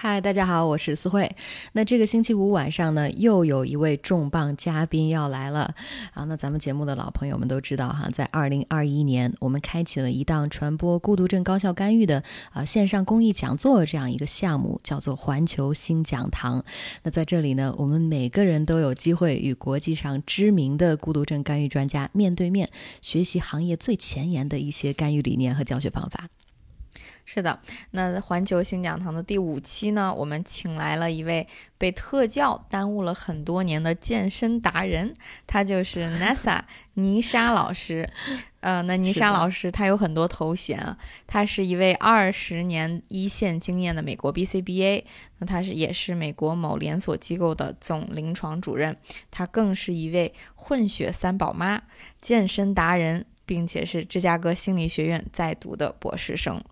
嗨，大家好，我是思慧。那这个星期五晚上呢，又有一位重磅嘉宾要来了啊！那咱们节目的老朋友们都知道哈，在二零二一年，我们开启了一档传播孤独症高效干预的啊线上公益讲座这样一个项目，叫做环球新讲堂。那在这里呢，我们每个人都有机会与国际上知名的孤独症干预专家面对面学习行业最前沿的一些干预理念和教学方法。是的，那环球新讲堂的第五期呢，我们请来了一位被特教耽误了很多年的健身达人，他就是 NASA 尼沙老师。呃，那尼莎老师他有很多头衔啊，他是一位二十年一线经验的美国 BCBA，那他是也是美国某连锁机构的总临床主任，他更是一位混血三宝妈、健身达人。并且是芝加哥心理学院在读的博士生。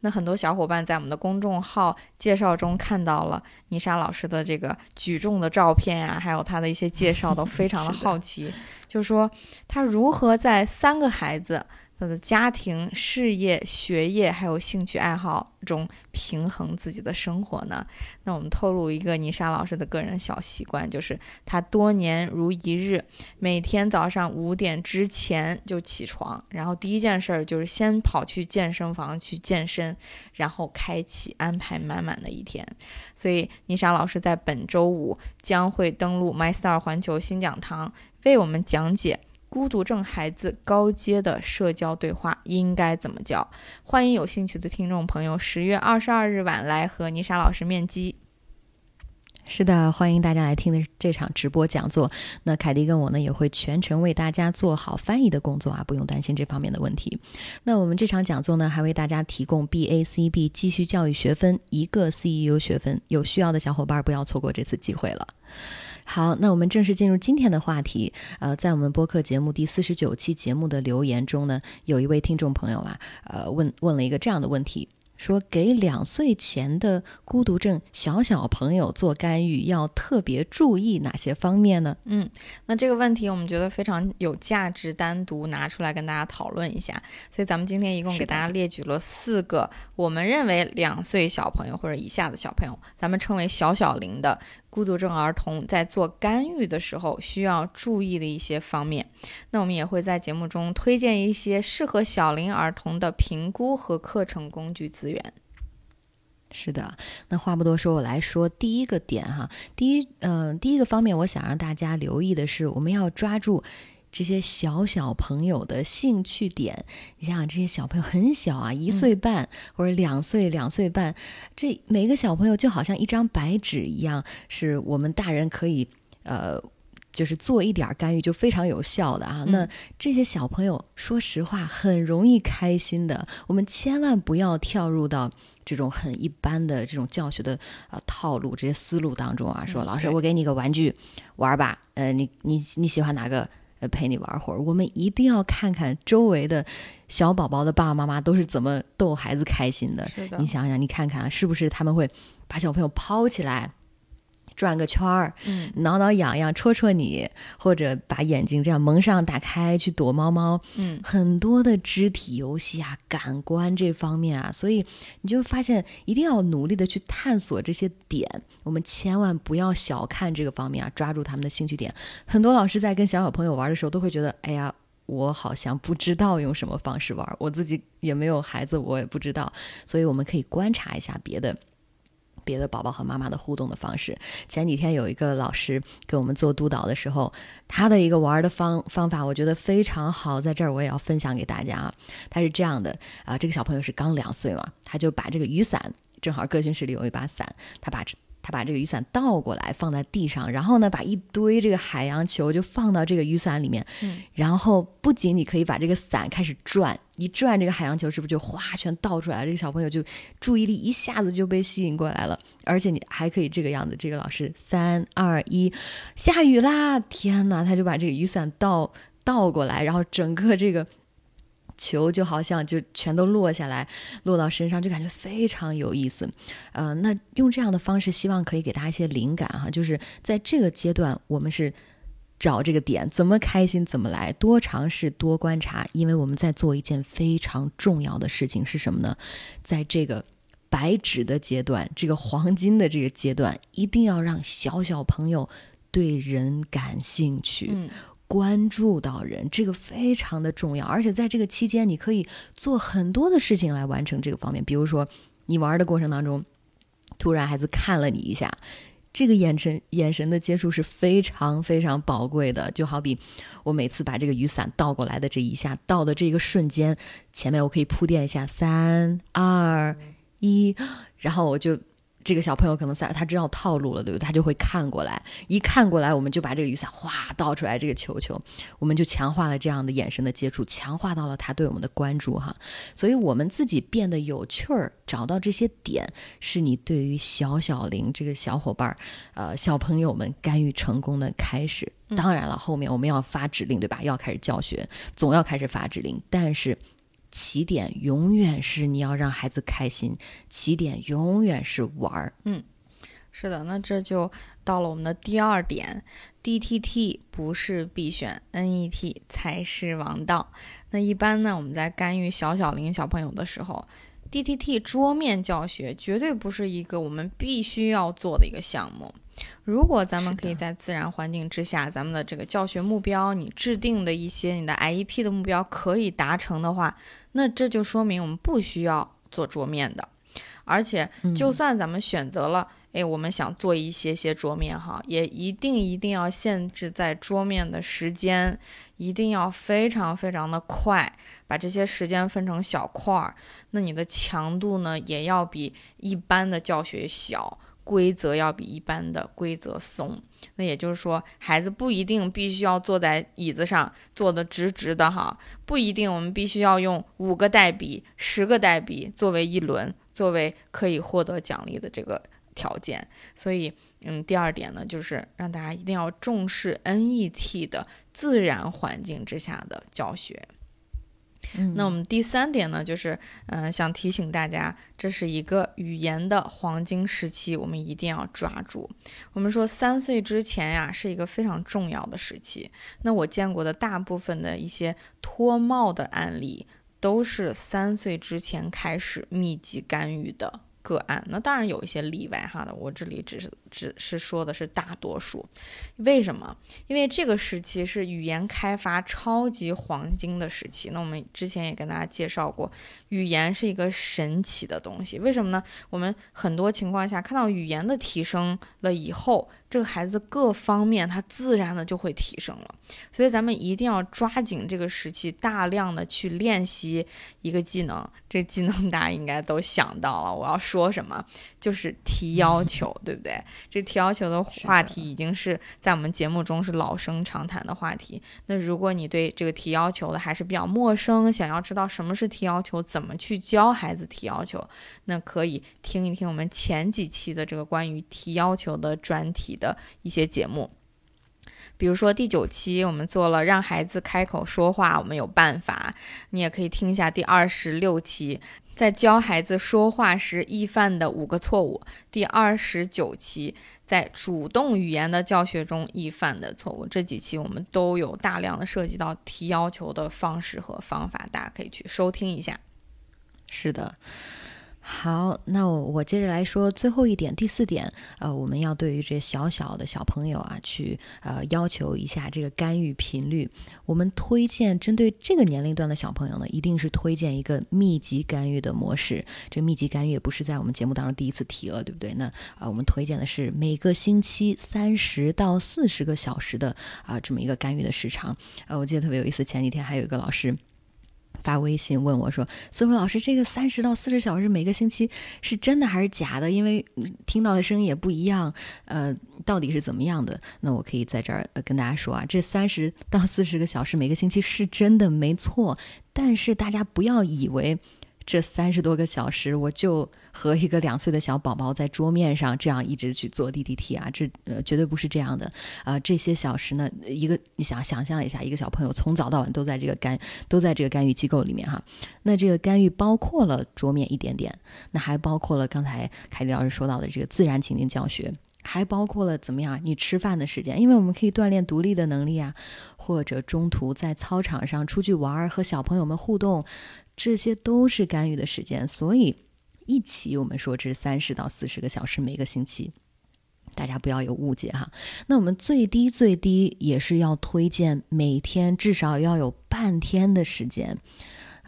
那很多小伙伴在我们的公众号介绍中看到了妮莎老师的这个举重的照片呀，还有他的一些介绍，都非常 的好奇，就是说他如何在三个孩子。他的家庭、事业、学业还有兴趣爱好中平衡自己的生活呢？那我们透露一个倪莎老师的个人小习惯，就是他多年如一日，每天早上五点之前就起床，然后第一件事儿就是先跑去健身房去健身，然后开启安排满满的一天。所以妮莎老师在本周五将会登录 MyStar 环球新讲堂，为我们讲解。孤独症孩子高阶的社交对话应该怎么教？欢迎有兴趣的听众朋友十月二十二日晚来和妮莎老师面基。是的，欢迎大家来听的这场直播讲座。那凯迪跟我呢也会全程为大家做好翻译的工作啊，不用担心这方面的问题。那我们这场讲座呢还为大家提供 BACB 继续教育学分一个 CEU 学分，有需要的小伙伴不要错过这次机会了。好，那我们正式进入今天的话题。呃，在我们播客节目第四十九期节目的留言中呢，有一位听众朋友啊，呃，问问了一个这样的问题。说给两岁前的孤独症小小朋友做干预，要特别注意哪些方面呢？嗯，那这个问题我们觉得非常有价值，单独拿出来跟大家讨论一下。所以咱们今天一共给大家列举了四个，我们认为两岁小朋友或者以下的小朋友，咱们称为小小龄的。孤独症儿童在做干预的时候需要注意的一些方面，那我们也会在节目中推荐一些适合小龄儿童的评估和课程工具资源。是的，那话不多说，我来说第一个点哈。第一，嗯，第一个方面，我想让大家留意的是，我们要抓住。这些小小朋友的兴趣点，你想想，这些小朋友很小啊，一岁半或者两岁、两岁半，这每个小朋友就好像一张白纸一样，是我们大人可以呃，就是做一点干预就非常有效的啊。那这些小朋友，说实话，很容易开心的。我们千万不要跳入到这种很一般的这种教学的呃套路、这些思路当中啊。说老师，我给你个玩具玩吧，呃，你你你喜欢哪个？呃，陪你玩会儿。我们一定要看看周围的小宝宝的爸爸妈妈都是怎么逗孩子开心的。你想想，你看看是不是他们会把小朋友抛起来？转个圈儿，嗯，挠挠痒痒，戳戳你，或者把眼睛这样蒙上打开去躲猫猫，嗯，很多的肢体游戏啊，感官这方面啊，所以你就发现一定要努力的去探索这些点，我们千万不要小看这个方面啊，抓住他们的兴趣点。很多老师在跟小小朋友玩的时候，都会觉得，哎呀，我好像不知道用什么方式玩，我自己也没有孩子，我也不知道，所以我们可以观察一下别的。别的宝宝和妈妈的互动的方式。前几天有一个老师给我们做督导的时候，他的一个玩的方方法，我觉得非常好，在这儿我也要分享给大家啊。他是这样的啊，这个小朋友是刚两岁嘛，他就把这个雨伞，正好个训室里有一把伞，他把。他把这个雨伞倒过来放在地上，然后呢，把一堆这个海洋球就放到这个雨伞里面。嗯，然后不仅你可以把这个伞开始转，一转这个海洋球是不是就哗全倒出来了？这个小朋友就注意力一下子就被吸引过来了，而且你还可以这个样子，这个老师三二一，下雨啦！天哪，他就把这个雨伞倒倒过来，然后整个这个。球就好像就全都落下来，落到身上，就感觉非常有意思。呃，那用这样的方式，希望可以给大家一些灵感哈，就是在这个阶段，我们是找这个点，怎么开心怎么来，多尝试多观察，因为我们在做一件非常重要的事情是什么呢？在这个白纸的阶段，这个黄金的这个阶段，一定要让小小朋友对人感兴趣。关注到人，这个非常的重要，而且在这个期间，你可以做很多的事情来完成这个方面。比如说，你玩的过程当中，突然孩子看了你一下，这个眼神眼神的接触是非常非常宝贵的。就好比我每次把这个雨伞倒过来的这一下，倒的这个瞬间，前面我可以铺垫一下，三二一，然后我就。这个小朋友可能在，他知道套路了，对不对？他就会看过来，一看过来，我们就把这个雨伞哗倒出来，这个球球，我们就强化了这样的眼神的接触，强化到了他对我们的关注哈。所以，我们自己变得有趣儿，找到这些点，是你对于小小林这个小伙伴儿，呃，小朋友们干预成功的开始。当然了，后面我们要发指令，对吧？要开始教学，总要开始发指令，但是。起点永远是你要让孩子开心，起点永远是玩儿。嗯，是的，那这就到了我们的第二点，DTT 不是必选，NET 才是王道。那一般呢，我们在干预小小龄小朋友的时候，DTT 桌面教学绝对不是一个我们必须要做的一个项目。如果咱们可以在自然环境之下，咱们的这个教学目标，你制定的一些你的 IEP 的目标可以达成的话，那这就说明我们不需要做桌面的。而且，就算咱们选择了，哎，我们想做一些些桌面哈，也一定一定要限制在桌面的时间，一定要非常非常的快，把这些时间分成小块儿。那你的强度呢，也要比一般的教学小。规则要比一般的规则松，那也就是说，孩子不一定必须要坐在椅子上坐得直直的哈，不一定我们必须要用五个代笔、十个代笔作为一轮，作为可以获得奖励的这个条件。所以，嗯，第二点呢，就是让大家一定要重视 NET 的自然环境之下的教学。那我们第三点呢，就是嗯，想提醒大家，这是一个语言的黄金时期，我们一定要抓住。我们说三岁之前呀，是一个非常重要的时期。那我见过的大部分的一些脱帽的案例，都是三岁之前开始密集干预的。个案，那当然有一些例外哈的，我这里只是只是说的是大多数。为什么？因为这个时期是语言开发超级黄金的时期。那我们之前也跟大家介绍过，语言是一个神奇的东西。为什么呢？我们很多情况下看到语言的提升了以后。这个孩子各方面他自然的就会提升了，所以咱们一定要抓紧这个时期，大量的去练习一个技能。这技能大家应该都想到了，我要说什么？就是提要求，对不对？这提要求的话题已经是在我们节目中是老生常谈的话题。那如果你对这个提要求的还是比较陌生，想要知道什么是提要求，怎么去教孩子提要求，那可以听一听我们前几期的这个关于提要求的专题的一些节目。比如说第九期我们做了让孩子开口说话，我们有办法。你也可以听一下第二十六期，在教孩子说话时易犯的五个错误。第二十九期，在主动语言的教学中易犯的错误。这几期我们都有大量的涉及到提要求的方式和方法，大家可以去收听一下。是的。好，那我我接着来说最后一点，第四点，呃，我们要对于这小小的小朋友啊，去呃要求一下这个干预频率。我们推荐针对这个年龄段的小朋友呢，一定是推荐一个密集干预的模式。这密集干预也不是在我们节目当中第一次提了，对不对？那啊，我们推荐的是每个星期三十到四十个小时的啊这么一个干预的时长。呃，我记得特别有意思，前几天还有一个老师。发微信问我说：“思慧老师，这个三十到四十小时每个星期是真的还是假的？因为听到的声音也不一样，呃，到底是怎么样的？那我可以在这儿跟大家说啊，这三十到四十个小时每个星期是真的没错，但是大家不要以为这三十多个小时，我就和一个两岁的小宝宝在桌面上这样一直去做 DDT 啊，这呃绝对不是这样的啊！这些小时呢，一个你想想象一下，一个小朋友从早到晚都在这个干都在这个干预机构里面哈，那这个干预包括了桌面一点点，那还包括了刚才凯迪老师说到的这个自然情境教学。还包括了怎么样？你吃饭的时间，因为我们可以锻炼独立的能力啊，或者中途在操场上出去玩儿，和小朋友们互动，这些都是干预的时间。所以一起我们说这是三十到四十个小时每个星期，大家不要有误解哈。那我们最低最低也是要推荐每天至少要有半天的时间。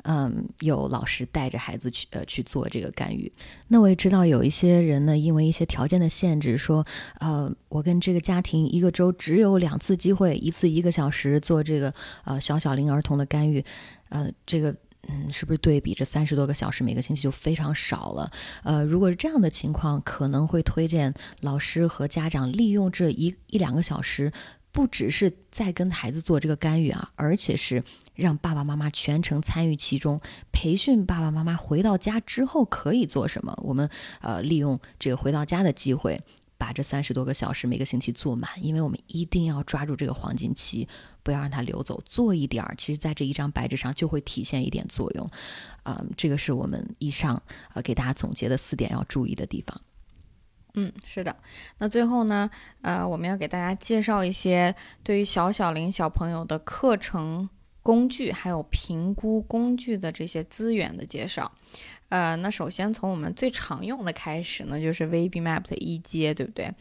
嗯，有老师带着孩子去呃去做这个干预。那我也知道有一些人呢，因为一些条件的限制，说呃，我跟这个家庭一个周只有两次机会，一次一个小时做这个呃小小龄儿童的干预，呃，这个嗯，是不是对比这三十多个小时每个星期就非常少了？呃，如果是这样的情况，可能会推荐老师和家长利用这一一两个小时。不只是在跟孩子做这个干预啊，而且是让爸爸妈妈全程参与其中，培训爸爸妈妈回到家之后可以做什么。我们呃利用这个回到家的机会，把这三十多个小时每个星期做满，因为我们一定要抓住这个黄金期，不要让它流走。做一点儿，其实在这一张白纸上就会体现一点作用。啊，这个是我们以上呃给大家总结的四点要注意的地方。嗯，是的。那最后呢，呃，我们要给大家介绍一些对于小小龄小朋友的课程工具，还有评估工具的这些资源的介绍。呃，那首先从我们最常用的开始呢，就是 VBMAP 的一阶，对不对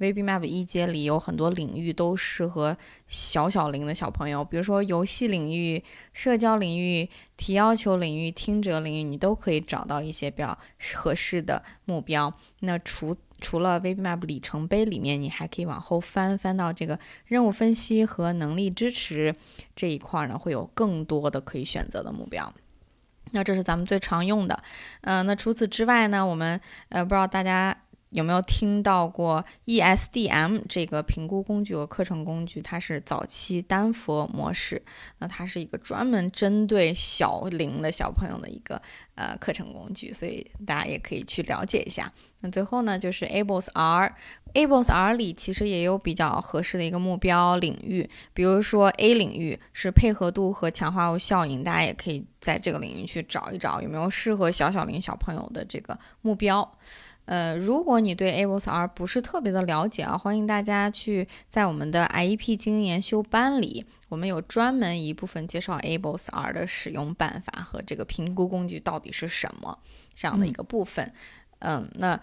？VBMAP 一阶里有很多领域都适合小小龄的小朋友，比如说游戏领域、社交领域、提要求领域、听者领域，你都可以找到一些比较合适的目标。那除除了 VBMAP 里程碑里面，你还可以往后翻，翻到这个任务分析和能力支持这一块呢，会有更多的可以选择的目标。那这是咱们最常用的。嗯，那除此之外呢，我们呃不知道大家。有没有听到过 ESDM 这个评估工具和课程工具？它是早期丹佛模式，那它是一个专门针对小龄的小朋友的一个呃课程工具，所以大家也可以去了解一下。那最后呢，就是 ABLES R，ABLES R 里其实也有比较合适的一个目标领域，比如说 A 领域是配合度和强化物效应，大家也可以在这个领域去找一找有没有适合小小龄小朋友的这个目标。呃，如果你对 ABLES R 不是特别的了解啊，欢迎大家去在我们的 IEP 经营研修班里，我们有专门一部分介绍 ABLES R 的使用办法和这个评估工具到底是什么这样的一个部分。嗯，那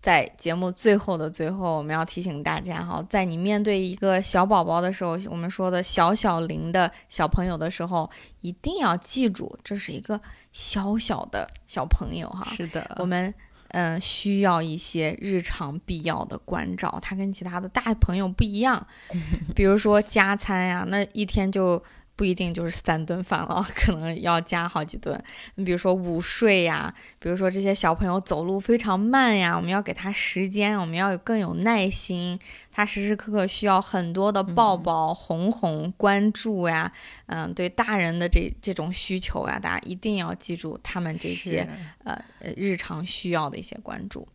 在节目最后的最后，我们要提醒大家哈，在你面对一个小宝宝的时候，我们说的小小龄的小朋友的时候，一定要记住，这是一个小小的小朋友哈。是的，我们。嗯，需要一些日常必要的关照，他跟其他的大朋友不一样，比如说加餐呀，那一天就。不一定就是三顿饭了，可能要加好几顿。你比如说午睡呀，比如说这些小朋友走路非常慢呀，我们要给他时间，我们要有更有耐心。他时时刻刻需要很多的抱抱、哄哄、关注呀。嗯，对大人的这这种需求呀，大家一定要记住他们这些呃日常需要的一些关注。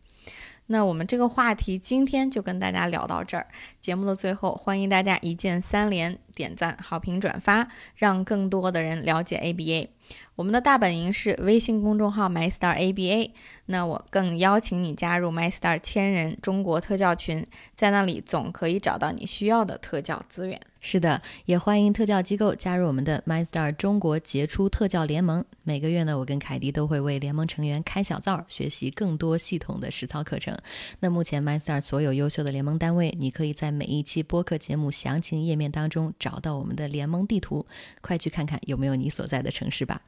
那我们这个话题今天就跟大家聊到这儿。节目的最后，欢迎大家一键三连、点赞、好评、转发，让更多的人了解 ABA。我们的大本营是微信公众号 MyStarABA，那我更邀请你加入 MyStar 千人中国特教群，在那里总可以找到你需要的特教资源。是的，也欢迎特教机构加入我们的 MyStar 中国杰出特教联盟。每个月呢，我跟凯迪都会为联盟成员开小灶，学习更多系统的实操课程。那目前 MyStar 所有优秀的联盟单位，你可以在每一期播客节目详情页面当中找到我们的联盟地图，快去看看有没有你所在的城市吧。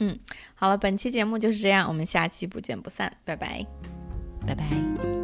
嗯，好了，本期节目就是这样，我们下期不见不散，拜拜，拜拜。